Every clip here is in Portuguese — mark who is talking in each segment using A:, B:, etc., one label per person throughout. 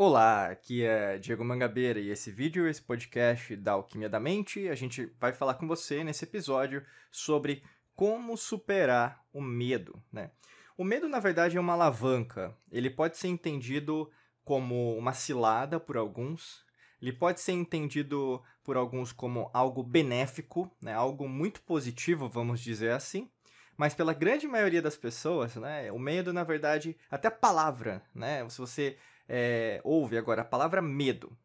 A: Olá, aqui é Diego Mangabeira e esse vídeo, esse podcast da Alquimia da Mente, a gente vai falar com você nesse episódio sobre como superar o medo, né? O medo, na verdade, é uma alavanca. Ele pode ser entendido como uma cilada por alguns, ele pode ser entendido por alguns como algo benéfico, né? algo muito positivo, vamos dizer assim. Mas pela grande maioria das pessoas, né, o medo, na verdade, até a palavra, né? Se você é, ouve agora a palavra medo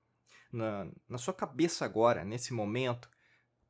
A: na, na sua cabeça agora, nesse momento,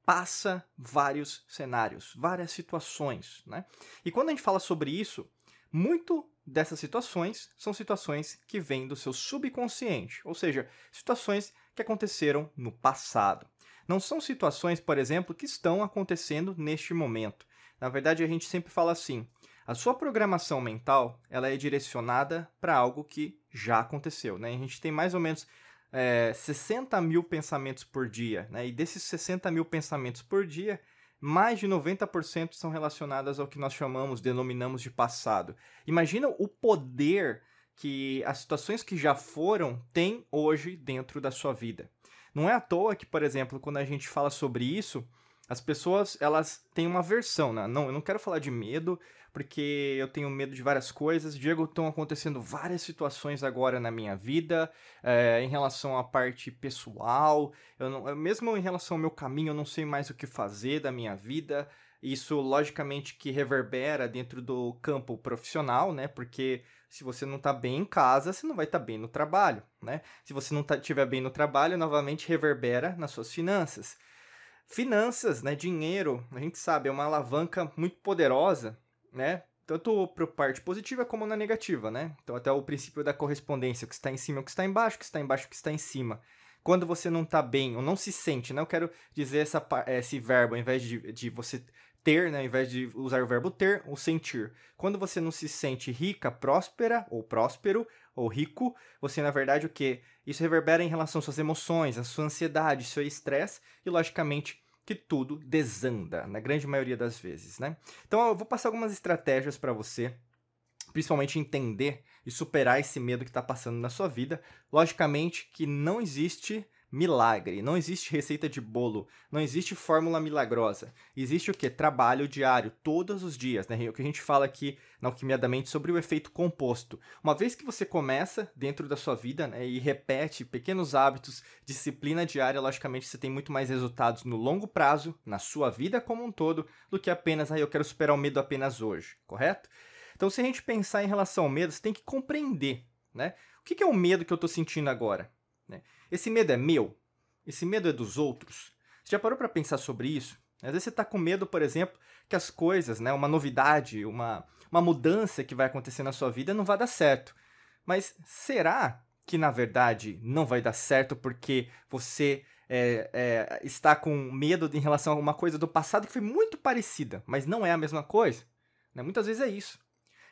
A: passa vários cenários, várias situações, né? E quando a gente fala sobre isso, muito dessas situações são situações que vêm do seu subconsciente, ou seja, situações que aconteceram no passado. Não são situações, por exemplo, que estão acontecendo neste momento. Na verdade, a gente sempre fala assim: a sua programação mental ela é direcionada para algo que já aconteceu. Né? A gente tem mais ou menos é, 60 mil pensamentos por dia. Né? E desses 60 mil pensamentos por dia, mais de 90% são relacionados ao que nós chamamos, denominamos de passado. Imagina o poder que as situações que já foram têm hoje dentro da sua vida. Não é à toa que, por exemplo, quando a gente fala sobre isso, as pessoas elas têm uma versão, né? Não, eu não quero falar de medo, porque eu tenho medo de várias coisas. Diego, estão acontecendo várias situações agora na minha vida, é, em relação à parte pessoal, eu não, mesmo em relação ao meu caminho, eu não sei mais o que fazer da minha vida. Isso, logicamente, que reverbera dentro do campo profissional, né? Porque se você não está bem em casa, você não vai estar tá bem no trabalho, né? Se você não estiver tá, bem no trabalho, novamente reverbera nas suas finanças. Finanças, né? Dinheiro, a gente sabe, é uma alavanca muito poderosa né? Tanto para a parte positiva como na negativa, né? Então, até o princípio da correspondência, o que está em cima, o que está embaixo, o que está embaixo, o que está em cima. Quando você não está bem ou não se sente, né? Eu quero dizer essa, esse verbo, ao invés de, de você ter, né? Ao invés de usar o verbo ter, o sentir. Quando você não se sente rica, próspera, ou próspero, ou rico, você, na verdade, o que? Isso reverbera em relação às suas emoções, à sua ansiedade, seu estresse e, logicamente, que tudo desanda, na grande maioria das vezes, né? Então eu vou passar algumas estratégias para você, principalmente entender e superar esse medo que está passando na sua vida. Logicamente que não existe milagre, não existe receita de bolo, não existe fórmula milagrosa. Existe o que? Trabalho diário, todos os dias, né? O que a gente fala aqui na Alquimia da Mente sobre o efeito composto. Uma vez que você começa dentro da sua vida né, e repete pequenos hábitos, disciplina diária, logicamente você tem muito mais resultados no longo prazo, na sua vida como um todo, do que apenas, ah, eu quero superar o medo apenas hoje, correto? Então, se a gente pensar em relação ao medo, você tem que compreender, né? O que é o medo que eu estou sentindo agora? Né? Esse medo é meu? Esse medo é dos outros? Você já parou para pensar sobre isso? Às vezes você está com medo, por exemplo, que as coisas, né, uma novidade, uma, uma mudança que vai acontecer na sua vida não vai dar certo. Mas será que na verdade não vai dar certo porque você é, é, está com medo em relação a uma coisa do passado que foi muito parecida, mas não é a mesma coisa? Né? Muitas vezes é isso.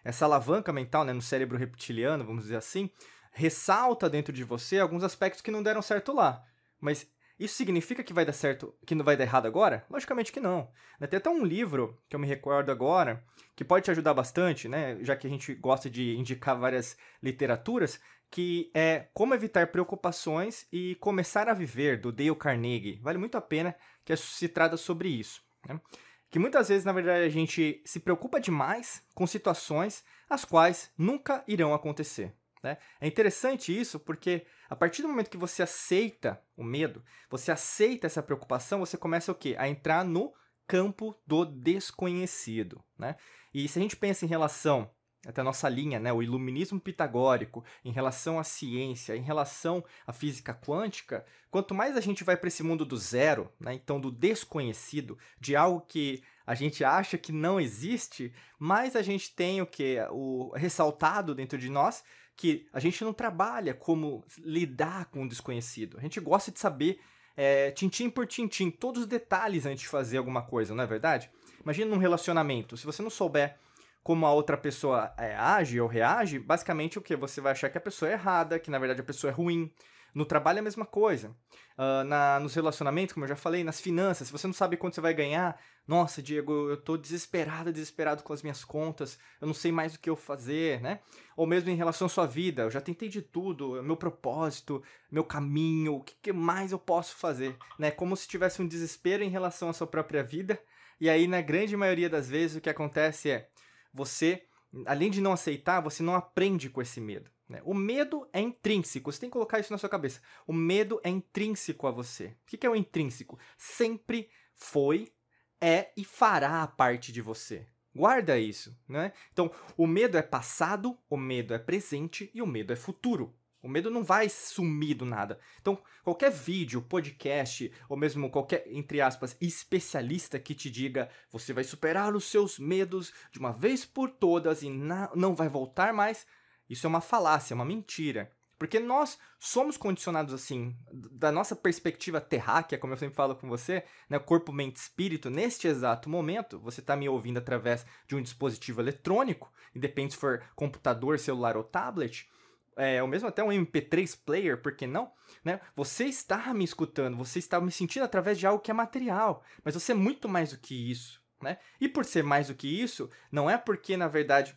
A: Essa alavanca mental né, no cérebro reptiliano, vamos dizer assim, ressalta dentro de você alguns aspectos que não deram certo lá. Mas isso significa que vai dar certo, que não vai dar errado agora? Logicamente que não. Tem até um livro que eu me recordo agora, que pode te ajudar bastante, né? Já que a gente gosta de indicar várias literaturas, que é Como Evitar Preocupações e Começar a Viver, do Dale Carnegie. Vale muito a pena que se trata sobre isso. Né? Que muitas vezes, na verdade, a gente se preocupa demais com situações as quais nunca irão acontecer. Né? É interessante isso porque a partir do momento que você aceita o medo, você aceita essa preocupação, você começa o quê? A entrar no campo do desconhecido. Né? E se a gente pensa em relação até a nossa linha, né, o iluminismo pitagórico, em relação à ciência, em relação à física quântica, quanto mais a gente vai para esse mundo do zero, né, então do desconhecido, de algo que a gente acha que não existe, mais a gente tem o que o ressaltado dentro de nós que a gente não trabalha como lidar com o desconhecido. A gente gosta de saber é, tintim por tintim, todos os detalhes antes de fazer alguma coisa, não é verdade? Imagina num relacionamento, se você não souber como a outra pessoa é, age ou reage, basicamente o que? Você vai achar que a pessoa é errada, que na verdade a pessoa é ruim. No trabalho é a mesma coisa. Uh, na, nos relacionamentos, como eu já falei, nas finanças, se você não sabe quanto você vai ganhar, nossa, Diego, eu tô desesperado, desesperado com as minhas contas, eu não sei mais o que eu fazer, né? Ou mesmo em relação à sua vida, eu já tentei de tudo, meu propósito, meu caminho, o que, que mais eu posso fazer, né? Como se tivesse um desespero em relação à sua própria vida. E aí, na grande maioria das vezes, o que acontece é você, além de não aceitar, você não aprende com esse medo. Né? O medo é intrínseco, você tem que colocar isso na sua cabeça. O medo é intrínseco a você. O que é o intrínseco? Sempre foi, é e fará parte de você. Guarda isso, né? Então, o medo é passado, o medo é presente e o medo é futuro. O medo não vai sumir do nada. Então, qualquer vídeo, podcast, ou mesmo qualquer, entre aspas, especialista que te diga você vai superar os seus medos de uma vez por todas e não vai voltar mais, isso é uma falácia, é uma mentira. Porque nós somos condicionados assim, da nossa perspectiva terráquea, como eu sempre falo com você, né, corpo, mente, espírito, neste exato momento, você está me ouvindo através de um dispositivo eletrônico, independente se for computador, celular ou tablet, é, ou mesmo até um MP3 player, por que não? Né? Você está me escutando, você está me sentindo através de algo que é material, mas você é muito mais do que isso. Né? E por ser mais do que isso, não é porque, na verdade,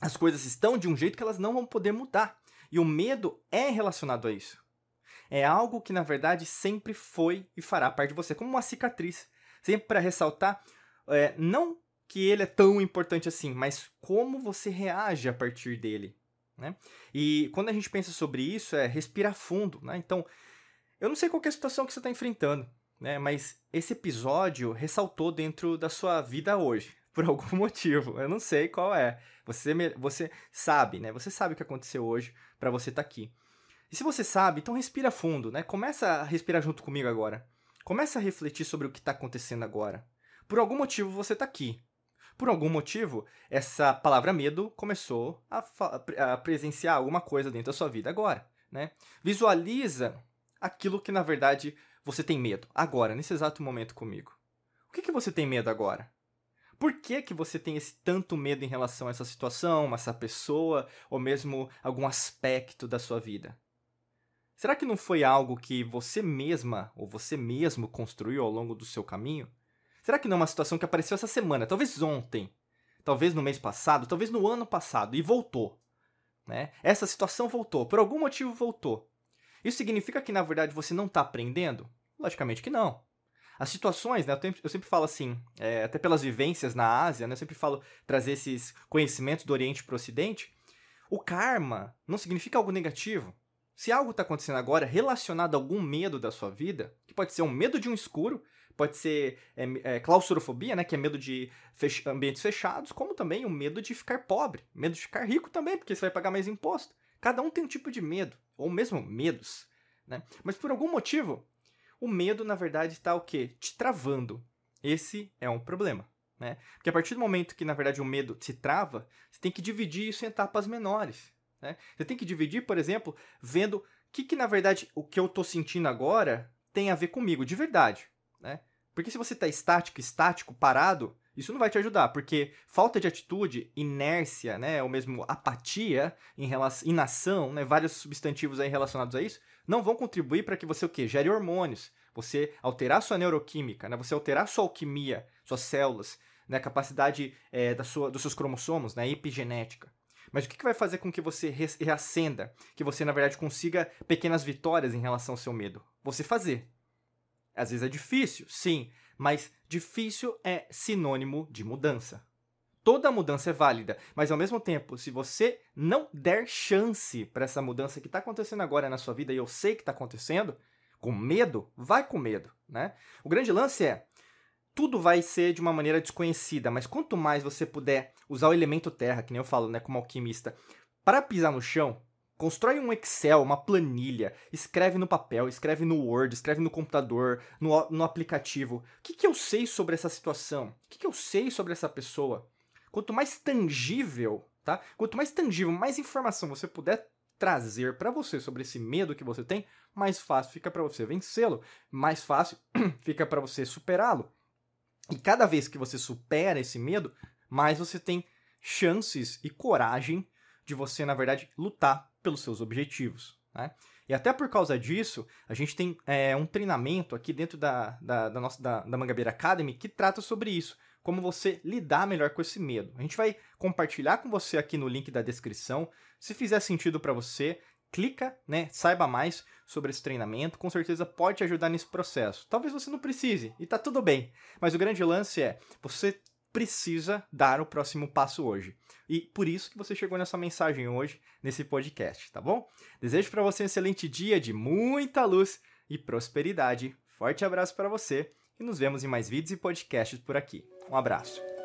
A: as coisas estão de um jeito que elas não vão poder mudar. E o medo é relacionado a isso. É algo que, na verdade, sempre foi e fará parte de você, como uma cicatriz. Sempre para ressaltar, é, não que ele é tão importante assim, mas como você reage a partir dele. Né? E quando a gente pensa sobre isso, é respirar fundo. Né? Então, eu não sei qual é a situação que você está enfrentando, né? mas esse episódio ressaltou dentro da sua vida hoje por algum motivo. Eu não sei qual é. Você, você sabe, né? Você sabe o que aconteceu hoje para você estar tá aqui. E se você sabe, então respira fundo, né? Começa a respirar junto comigo agora. Começa a refletir sobre o que está acontecendo agora. Por algum motivo você está aqui. Por algum motivo, essa palavra medo começou a, a presenciar alguma coisa dentro da sua vida agora, né? Visualiza aquilo que na verdade você tem medo agora, nesse exato momento comigo. O que, que você tem medo agora? Por que, que você tem esse tanto medo em relação a essa situação, a essa pessoa, ou mesmo algum aspecto da sua vida? Será que não foi algo que você mesma ou você mesmo construiu ao longo do seu caminho? Será que não é uma situação que apareceu essa semana, talvez ontem, talvez no mês passado, talvez no ano passado e voltou? Né? Essa situação voltou, por algum motivo voltou. Isso significa que na verdade você não está aprendendo? Logicamente que não. As situações, né, eu, eu sempre falo assim, é, até pelas vivências na Ásia, né, eu sempre falo trazer esses conhecimentos do Oriente para o Ocidente. O karma não significa algo negativo. Se algo está acontecendo agora relacionado a algum medo da sua vida, que pode ser um medo de um escuro, pode ser é, é, claustrofobia, né, que é medo de fech ambientes fechados, como também o medo de ficar pobre, medo de ficar rico também, porque você vai pagar mais imposto. Cada um tem um tipo de medo, ou mesmo medos. Né? Mas por algum motivo, o medo, na verdade, está o quê? Te travando. Esse é um problema. Né? Porque a partir do momento que, na verdade, o medo se trava, você tem que dividir isso em etapas menores. Né? Você tem que dividir, por exemplo, vendo o que, que, na verdade, o que eu estou sentindo agora tem a ver comigo, de verdade. Né? Porque se você está estático, estático, parado, isso não vai te ajudar, porque falta de atitude, inércia, né, ou mesmo apatia, em relação, inação, né, vários substantivos aí relacionados a isso, não vão contribuir para que você o quê? Gere hormônios, você alterar sua neuroquímica, né, você alterar sua alquimia, suas células, né, a capacidade é, da sua, dos seus cromossomos, né, epigenética. Mas o que, que vai fazer com que você reacenda, que você, na verdade, consiga pequenas vitórias em relação ao seu medo? Você fazer. Às vezes é difícil, sim, mas difícil é sinônimo de mudança. Toda mudança é válida, mas ao mesmo tempo, se você não der chance para essa mudança que está acontecendo agora na sua vida, e eu sei que está acontecendo, com medo, vai com medo, né? O grande lance é, tudo vai ser de uma maneira desconhecida, mas quanto mais você puder usar o elemento terra, que nem eu falo, né, como alquimista, para pisar no chão, Constrói um Excel, uma planilha, escreve no papel, escreve no Word, escreve no computador, no, no aplicativo. O que, que eu sei sobre essa situação? O que, que eu sei sobre essa pessoa? Quanto mais tangível, tá? Quanto mais tangível, mais informação você puder trazer para você sobre esse medo que você tem, mais fácil fica para você vencê-lo, mais fácil fica para você superá-lo. E cada vez que você supera esse medo, mais você tem chances e coragem de você, na verdade, lutar pelos seus objetivos. Né? E até por causa disso, a gente tem é, um treinamento aqui dentro da, da, da nossa da, da Mangabeira Academy que trata sobre isso, como você lidar melhor com esse medo. A gente vai compartilhar com você aqui no link da descrição. Se fizer sentido para você, clica, né? Saiba mais sobre esse treinamento, com certeza pode te ajudar nesse processo. Talvez você não precise, e tá tudo bem. Mas o grande lance é, você precisa dar o próximo passo hoje. E por isso que você chegou nessa mensagem hoje, nesse podcast, tá bom? Desejo para você um excelente dia de muita luz e prosperidade. Forte abraço para você e nos vemos em mais vídeos e podcasts por aqui. Um abraço.